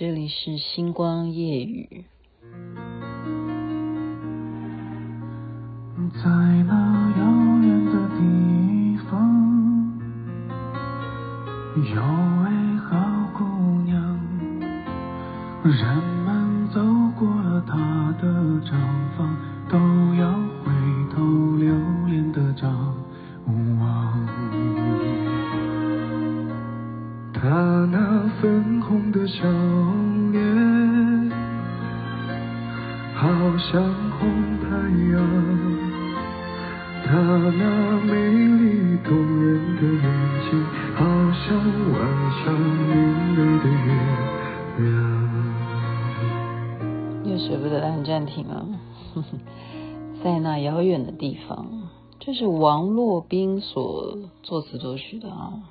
这里是星光夜雨。在那遥远的地方，有位好姑娘，人按暂停啊！在那遥远的地方，这是王洛宾所作词作曲的啊。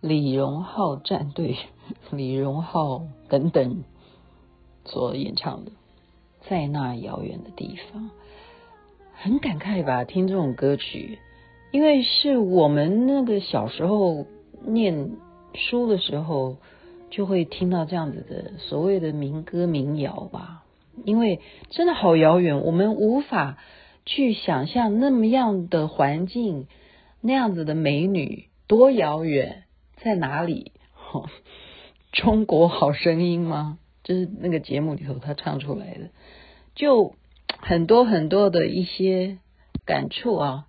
李荣浩战队、李荣浩等等所演唱的，在那遥远的地方，很感慨吧？听这种歌曲，因为是我们那个小时候念书的时候，就会听到这样子的所谓的民歌民谣吧。因为真的好遥远，我们无法去想象那么样的环境，那样子的美女多遥远。在哪里？哦，中国好声音吗？就是那个节目里头他唱出来的，就很多很多的一些感触啊。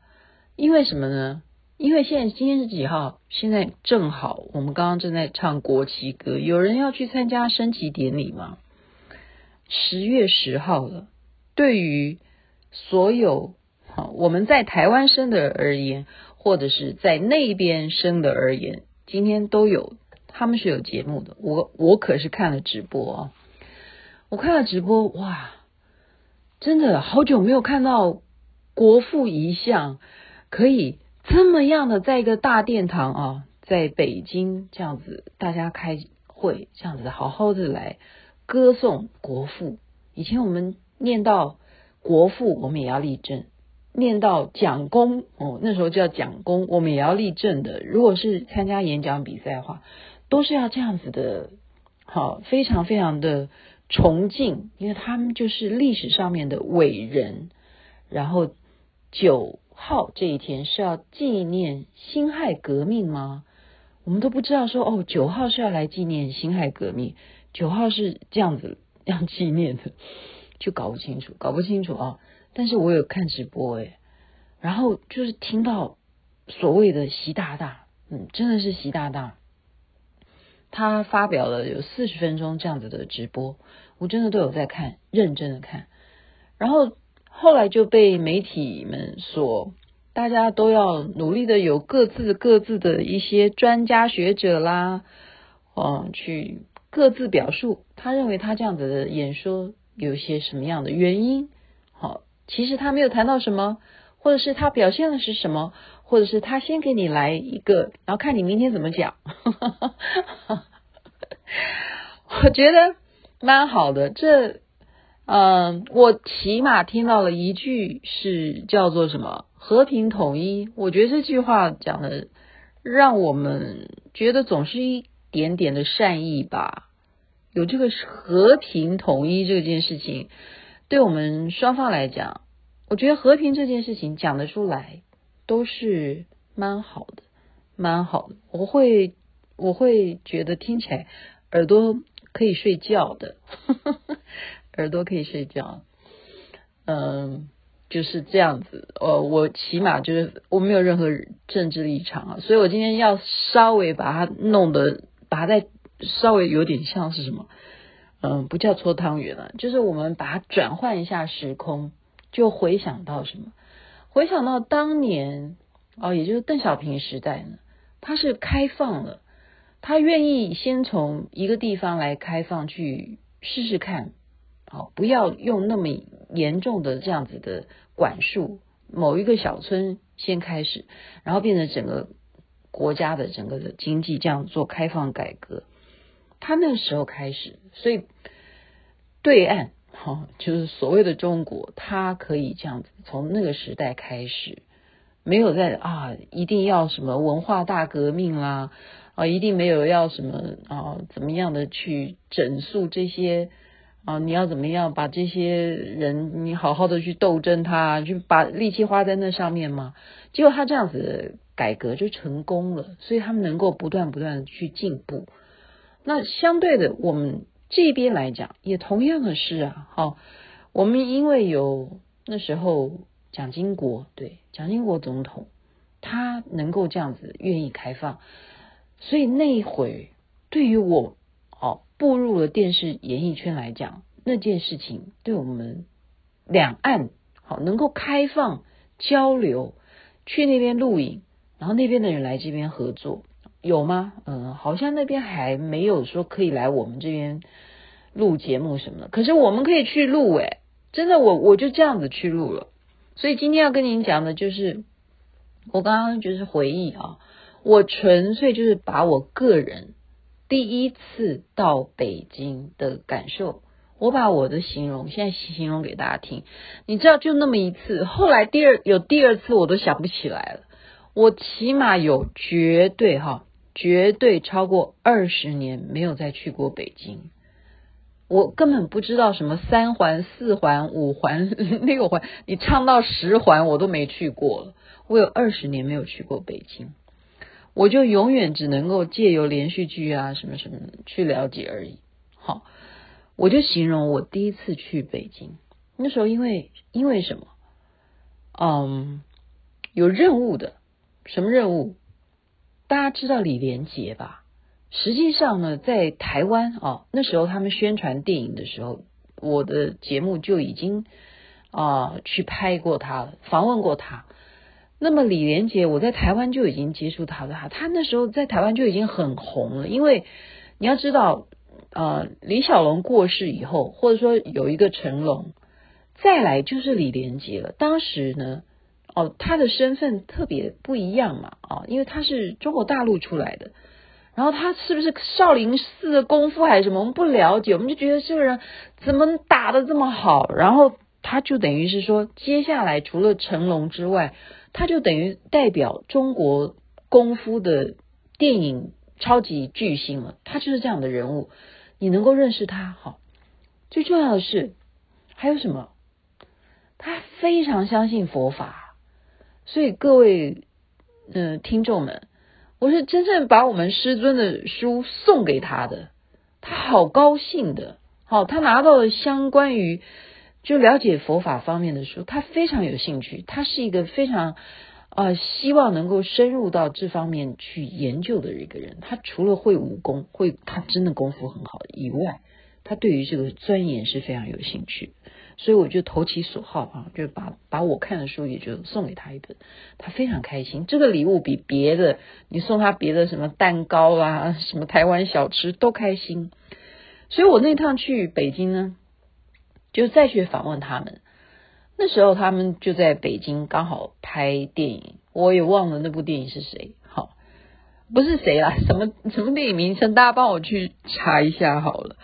因为什么呢？因为现在今天是几号？现在正好我们刚刚正在唱国旗歌，有人要去参加升旗典礼吗？十月十号了。对于所有我们在台湾生的而言，或者是在那边生的而言。今天都有，他们是有节目的。我我可是看了直播啊，我看了直播，哇，真的好久没有看到国父遗像可以这么样的在一个大殿堂啊，在北京这样子，大家开会这样子好好的来歌颂国父。以前我们念到国父，我们也要立正。念到蒋公哦，那时候叫蒋公，我们也要立正的。如果是参加演讲比赛的话，都是要这样子的，好，非常非常的崇敬，因为他们就是历史上面的伟人。然后九号这一天是要纪念辛亥革命吗？我们都不知道说哦，九号是要来纪念辛亥革命，九号是这样子要纪念的，就搞不清楚，搞不清楚啊。但是我有看直播诶，然后就是听到所谓的习大大，嗯，真的是习大大，他发表了有四十分钟这样子的直播，我真的都有在看，认真的看。然后后来就被媒体们所，大家都要努力的有各自各自的一些专家学者啦，嗯，去各自表述，他认为他这样子的演说有些什么样的原因，好。其实他没有谈到什么，或者是他表现的是什么，或者是他先给你来一个，然后看你明天怎么讲。我觉得蛮好的，这，嗯、我起码听到了一句是叫做什么“和平统一”。我觉得这句话讲的让我们觉得总是一点点的善意吧。有这个和平统一这件事情。对我们双方来讲，我觉得和平这件事情讲得出来，都是蛮好的，蛮好的。我会，我会觉得听起来耳朵可以睡觉的，耳朵可以睡觉。嗯，就是这样子。呃，我起码就是我没有任何政治立场啊，所以我今天要稍微把它弄得，把它再稍微有点像是什么。嗯，不叫搓汤圆了，就是我们把它转换一下时空，就回想到什么？回想到当年哦，也就是邓小平时代呢，他是开放了，他愿意先从一个地方来开放去试试看，好，不要用那么严重的这样子的管束，某一个小村先开始，然后变成整个国家的整个的经济这样做开放改革。他那时候开始，所以对岸哈，就是所谓的中国，他可以这样子从那个时代开始，没有在啊，一定要什么文化大革命啦，啊，一定没有要什么啊，怎么样的去整肃这些啊？你要怎么样把这些人，你好好的去斗争他，去把力气花在那上面吗？结果他这样子改革就成功了，所以他们能够不断不断的去进步。那相对的，我们这边来讲，也同样的是啊，好，我们因为有那时候蒋经国，对，蒋经国总统，他能够这样子愿意开放。所以那一会，对于我哦步入了电视演艺圈来讲，那件事情对我们两岸好能够开放交流，去那边录影，然后那边的人来这边合作，有吗？嗯，好像那边还没有说可以来我们这边录节目什么的。可是我们可以去录诶，真的我我就这样子去录了。所以今天要跟您讲的就是，我刚刚就是回忆啊。我纯粹就是把我个人第一次到北京的感受，我把我的形容现在形容给大家听。你知道，就那么一次，后来第二有第二次，我都想不起来了。我起码有绝对哈，绝对超过二十年没有再去过北京。我根本不知道什么三环、四环、五环、六环，你唱到十环我都没去过。我有二十年没有去过北京。我就永远只能够借由连续剧啊什么什么去了解而已。好，我就形容我第一次去北京，那时候因为因为什么？嗯，有任务的，什么任务？大家知道李连杰吧？实际上呢，在台湾哦，那时候他们宣传电影的时候，我的节目就已经啊去拍过他了，访问过他。那么李连杰，我在台湾就已经接触他的哈，他那时候在台湾就已经很红了。因为你要知道，呃，李小龙过世以后，或者说有一个成龙，再来就是李连杰了。当时呢，哦，他的身份特别不一样嘛，啊，因为他是中国大陆出来的，然后他是不是少林寺的功夫还是什么，我们不了解，我们就觉得这个人怎么打得这么好，然后他就等于是说，接下来除了成龙之外。他就等于代表中国功夫的电影超级巨星了，他就是这样的人物，你能够认识他，好，最重要的是还有什么？他非常相信佛法，所以各位嗯、听众们，我是真正把我们师尊的书送给他的，他好高兴的，好，他拿到了相关于。就了解佛法方面的书，他非常有兴趣。他是一个非常呃希望能够深入到这方面去研究的一个人。他除了会武功，会他真的功夫很好以外，他对于这个钻研是非常有兴趣。所以我就投其所好啊，就把把我看的书也就送给他一本，他非常开心。这个礼物比别的你送他别的什么蛋糕啊，什么台湾小吃都开心。所以我那趟去北京呢。就再去访问他们，那时候他们就在北京刚好拍电影，我也忘了那部电影是谁，好，不是谁啦，什么什么电影名称，大家帮我去查一下好了。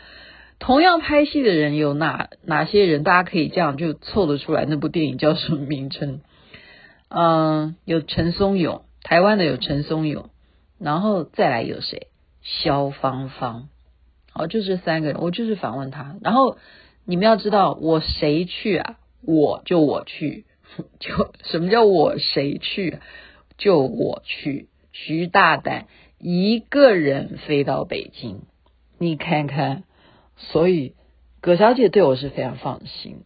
同样拍戏的人有哪哪些人？大家可以这样就凑得出来，那部电影叫什么名称？嗯，有陈松勇，台湾的有陈松勇，然后再来有谁？萧芳芳，好，就这三个人，我就是访问他，然后。你们要知道，我谁去啊？我就我去，就什么叫我谁去？就我去。徐大胆一个人飞到北京，你看看，所以葛小姐对我是非常放心。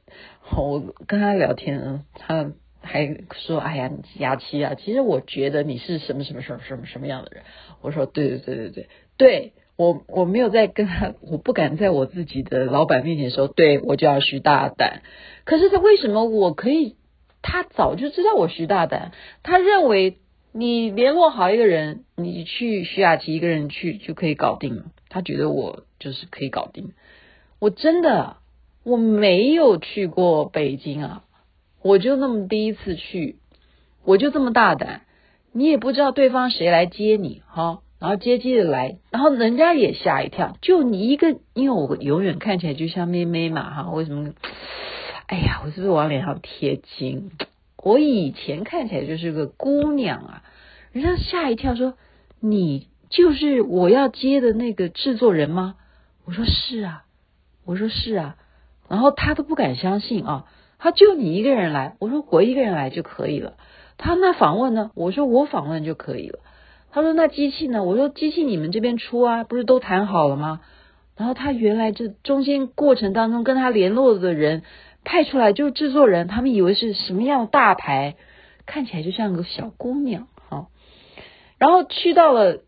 我跟她聊天，她还说：“哎呀，雅琪啊，其实我觉得你是什么什么什么什么什么样的人。”我说：“对对对对对对。”我我没有在跟他，我不敢在我自己的老板面前说，对，我就要徐大胆。可是他为什么我可以？他早就知道我徐大胆，他认为你联络好一个人，你去徐雅琪一个人去就可以搞定了。他觉得我就是可以搞定。我真的我没有去过北京啊，我就那么第一次去，我就这么大胆，你也不知道对方谁来接你哈。然后接机的来，然后人家也吓一跳，就你一个，因为我永远看起来就像妹妹嘛，哈，为什么？哎呀，我是不是往脸上贴金？我以前看起来就是个姑娘啊，人家吓一跳说，你就是我要接的那个制作人吗？我说是啊，我说是啊，然后他都不敢相信啊，他就你一个人来，我说我一个人来就可以了。他那访问呢？我说我访问就可以了。他说那机器呢？我说机器你们这边出啊，不是都谈好了吗？然后他原来这中间过程当中跟他联络的人派出来就是制作人，他们以为是什么样的大牌，看起来就像个小姑娘哈。然后去到了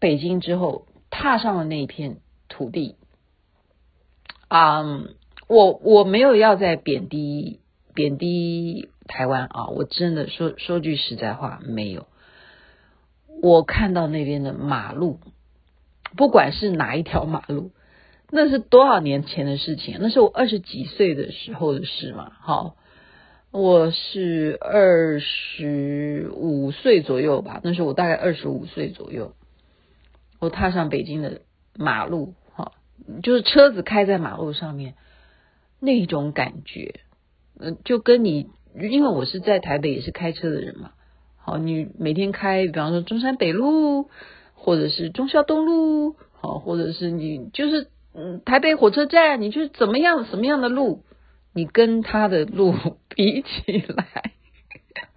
北京之后，踏上了那一片土地，啊、我我没有要再贬低贬低台湾啊，我真的说说句实在话，没有。我看到那边的马路，不管是哪一条马路，那是多少年前的事情，那是我二十几岁的时候的事嘛。好，我是二十五岁左右吧，那时候我大概二十五岁左右，我踏上北京的马路，哈，就是车子开在马路上面那种感觉，嗯，就跟你，因为我是在台北也是开车的人嘛。好，你每天开，比方说中山北路，或者是忠孝东路，好，或者是你就是嗯台北火车站，你就是怎么样什么样的路，你跟他的路 比起来，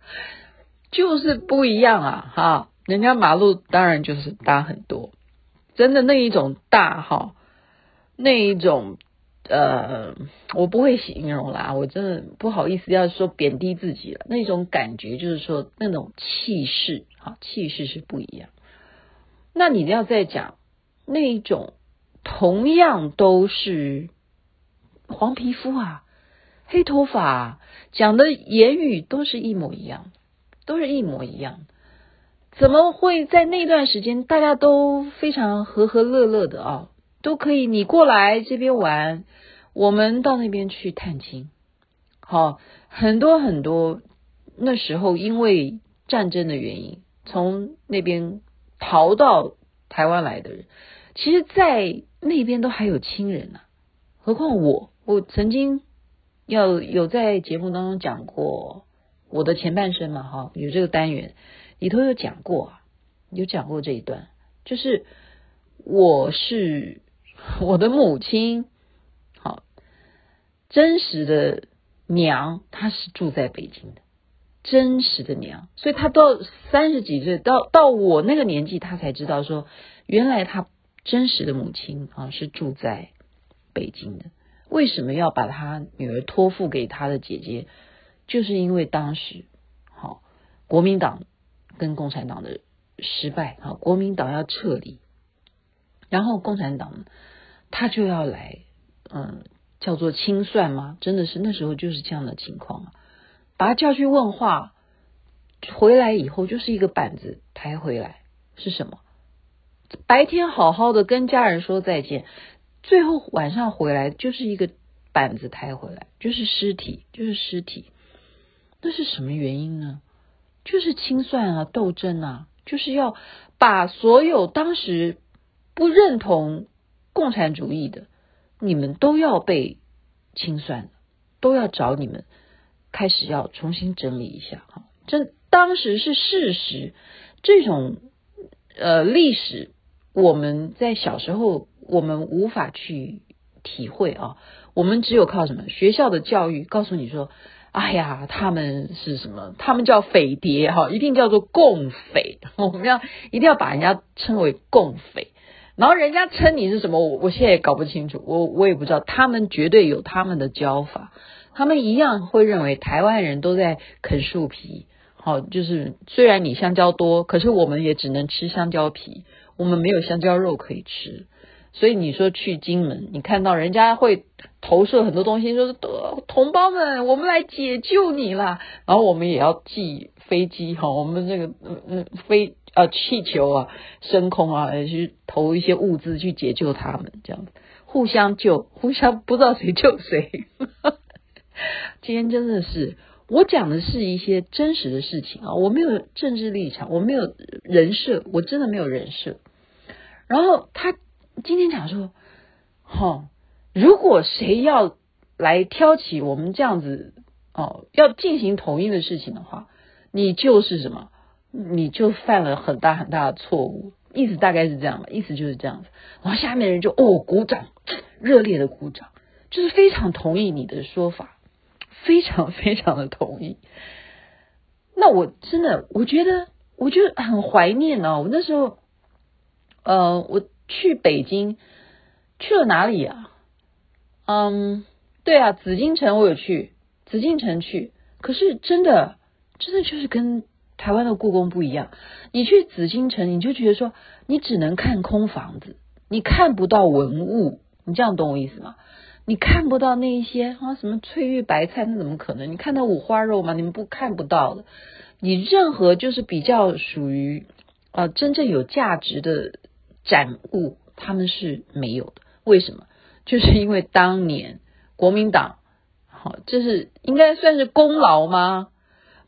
就是不一样啊！哈，人家马路当然就是大很多，真的那一种大哈，那一种。呃，我不会形容啦，我真的不好意思要说贬低自己了。那种感觉就是说，那种气势，哈，气势是不一样。那你要再讲那一种，同样都是黄皮肤啊，黑头发，讲的言语都是一模一样，都是一模一样的。怎么会在那段时间大家都非常和和乐乐的啊？都可以，你过来这边玩，我们到那边去探亲。好，很多很多那时候因为战争的原因，从那边逃到台湾来的人，其实，在那边都还有亲人呢、何况我，我曾经要有在节目当中讲过我的前半生嘛，哈，有这个单元里头有讲过，有讲过这一段，就是我是。我的母亲，好，真实的娘，她是住在北京的，真实的娘，所以她到三十几岁，到到我那个年纪，她才知道说，原来她真实的母亲啊是住在北京的。为什么要把她女儿托付给她的姐姐？就是因为当时，好，国民党跟共产党的失败，好，国民党要撤离，然后共产党。他就要来，嗯，叫做清算吗？真的是那时候就是这样的情况啊，把他叫去问话，回来以后就是一个板子抬回来，是什么？白天好好的跟家人说再见，最后晚上回来就是一个板子抬回来，就是尸体，就是尸体。那是什么原因呢？就是清算啊，斗争啊，就是要把所有当时不认同。共产主义的，你们都要被清算，都要找你们开始要重新整理一下哈。这当时是事实，这种呃历史，我们在小时候我们无法去体会啊。我们只有靠什么学校的教育告诉你说，哎呀，他们是什么？他们叫匪谍哈，一定叫做共匪。我们要一定要把人家称为共匪。然后人家称你是什么？我我现在也搞不清楚，我我也不知道。他们绝对有他们的教法，他们一样会认为台湾人都在啃树皮。好，就是虽然你香蕉多，可是我们也只能吃香蕉皮，我们没有香蕉肉可以吃。所以你说去金门，你看到人家会投射很多东西，说是同胞们，我们来解救你啦。然后我们也要寄飞机哈，我们这个嗯嗯飞。啊，气球啊，升空啊，去投一些物资去解救他们，这样子互相救，互相不知道谁救谁。今天真的是我讲的是一些真实的事情啊，我没有政治立场，我没有人设，我真的没有人设。然后他今天讲说，哈，如果谁要来挑起我们这样子哦，要进行统一的事情的话，你就是什么？你就犯了很大很大的错误，意思大概是这样吧，意思就是这样子。然后下面人就哦鼓掌，热烈的鼓掌，就是非常同意你的说法，非常非常的同意。那我真的，我觉得，我就很怀念哦。我那时候，呃，我去北京，去了哪里啊？嗯，对啊，紫禁城我有去，紫禁城去。可是真的，真的就是跟台湾的故宫不一样。你去紫禁城，你就觉得说，你只能看空房子，你看不到文物。你这样懂我意思吗？你看不到那一些啊，什么翠玉白菜，那怎么可能？你看到五花肉吗？你们不看不到的。你任何就是比较属于啊、呃、真正有价值的展物，他们是没有的。为什么？就是因为当年国民党。好，这是应该算是功劳吗？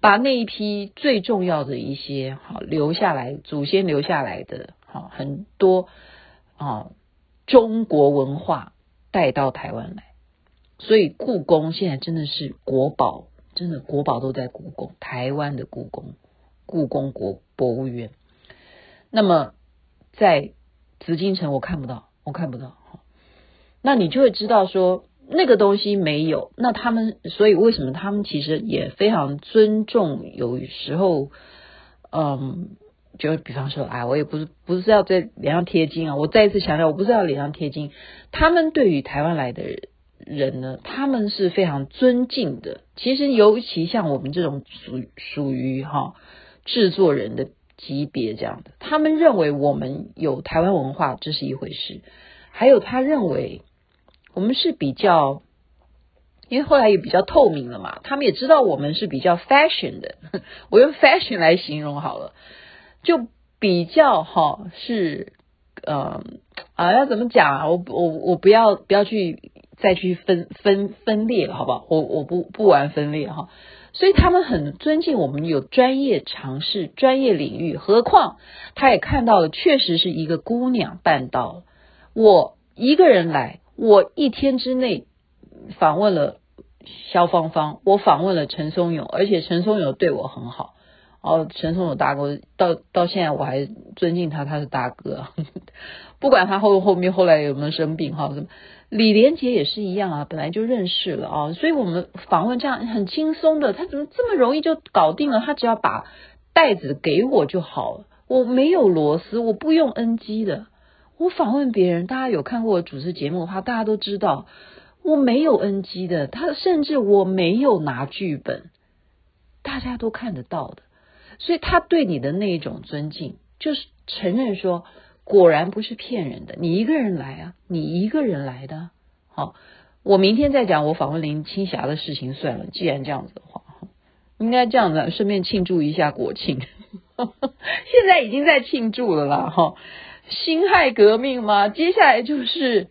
把那一批最重要的一些好留下来，祖先留下来的好很多啊中国文化带到台湾来，所以故宫现在真的是国宝，真的国宝都在故宫，台湾的故宫，故宫国博物院。那么在紫禁城我看不到，我看不到，那你就会知道说。那个东西没有，那他们所以为什么他们其实也非常尊重？有时候，嗯，就比方说，哎，我也不是不是要在脸上贴金啊。我再一次强调，我不是要脸上贴金。他们对于台湾来的人呢，他们是非常尊敬的。其实，尤其像我们这种属属于哈制作人的级别这样的，他们认为我们有台湾文化，这是一回事。还有，他认为。我们是比较，因为后来也比较透明了嘛，他们也知道我们是比较 fashion 的，我用 fashion 来形容好了，就比较哈是，呃啊要怎么讲啊？我我我不要不要去再去分分分裂了，好不好？我我不不玩分裂哈，所以他们很尊敬我们有专业尝试专业领域，何况他也看到了，确实是一个姑娘办到了，我一个人来。我一天之内访问了萧芳芳，我访问了陈松勇，而且陈松勇对我很好。哦，陈松勇大哥到到现在我还尊敬他，他是大哥。不管他后后面后来有没有生病哈，什么李连杰也是一样啊，本来就认识了啊，所以我们访问这样很轻松的，他怎么这么容易就搞定了？他只要把袋子给我就好了，我没有螺丝，我不用 NG 的。我访问别人，大家有看过我主持节目的话，大家都知道我没有 NG 的。他甚至我没有拿剧本，大家都看得到的。所以他对你的那一种尊敬，就是承认说，果然不是骗人的。你一个人来啊，你一个人来的。好，我明天再讲我访问林青霞的事情算了。既然这样子的话，应该这样子，顺便庆祝一下国庆。现在已经在庆祝了啦，哈。辛亥革命吗？接下来就是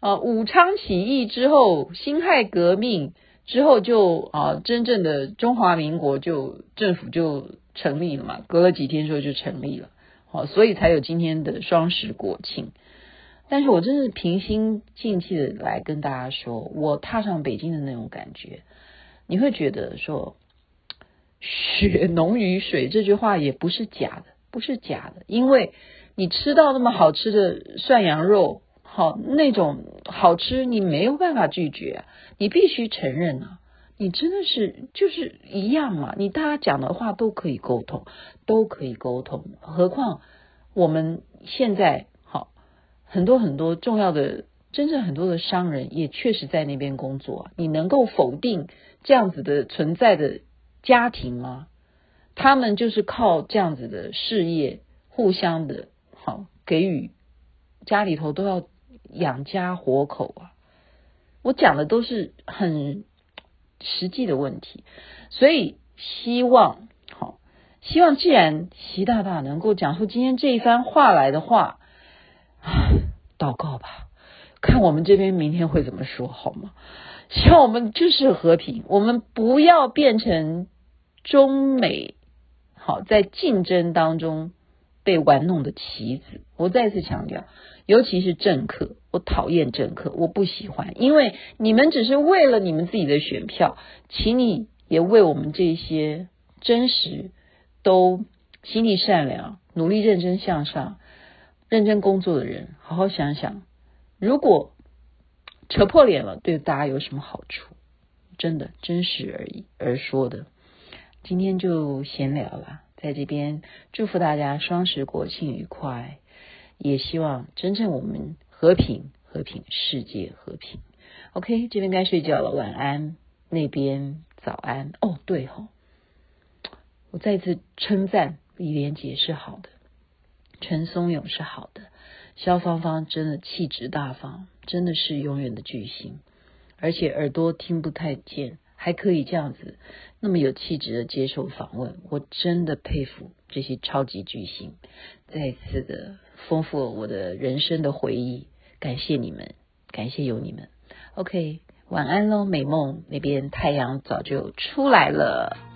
啊，武昌起义之后，辛亥革命之后就啊，真正的中华民国就政府就成立了嘛。隔了几天之后就成立了，好，所以才有今天的双十国庆。但是我真是平心静气的来跟大家说，我踏上北京的那种感觉，你会觉得说“血浓于水”这句话也不是假的，不是假的，因为。你吃到那么好吃的涮羊肉，好那种好吃，你没有办法拒绝，你必须承认啊，你真的是就是一样嘛，你大家讲的话都可以沟通，都可以沟通，何况我们现在好很多很多重要的，真正很多的商人也确实在那边工作，你能够否定这样子的存在的家庭吗？他们就是靠这样子的事业互相的。好，给予家里头都要养家活口啊！我讲的都是很实际的问题，所以希望好，希望既然习大大能够讲出今天这一番话来的话，祷告吧，看我们这边明天会怎么说好吗？希望我们就是和平，我们不要变成中美好在竞争当中。被玩弄的棋子，我再次强调，尤其是政客，我讨厌政客，我不喜欢，因为你们只是为了你们自己的选票，请你也为我们这些真实、都心地善良、努力认真向上、认真工作的人，好好想想，如果扯破脸了，对大家有什么好处？真的，真实而已而说的。今天就闲聊了，在这边祝福大家双十国庆愉快，也希望真正我们和平，和平，世界和平。OK，这边该睡觉了，晚安。那边早安。哦，对哈、哦，我再次称赞李连杰是好的，陈松勇是好的，肖芳芳真的气质大方，真的是永远的巨星，而且耳朵听不太见。还可以这样子，那么有气质的接受访问，我真的佩服这些超级巨星，再次的丰富了我的人生的回忆，感谢你们，感谢有你们。OK，晚安喽，美梦那边太阳早就出来了。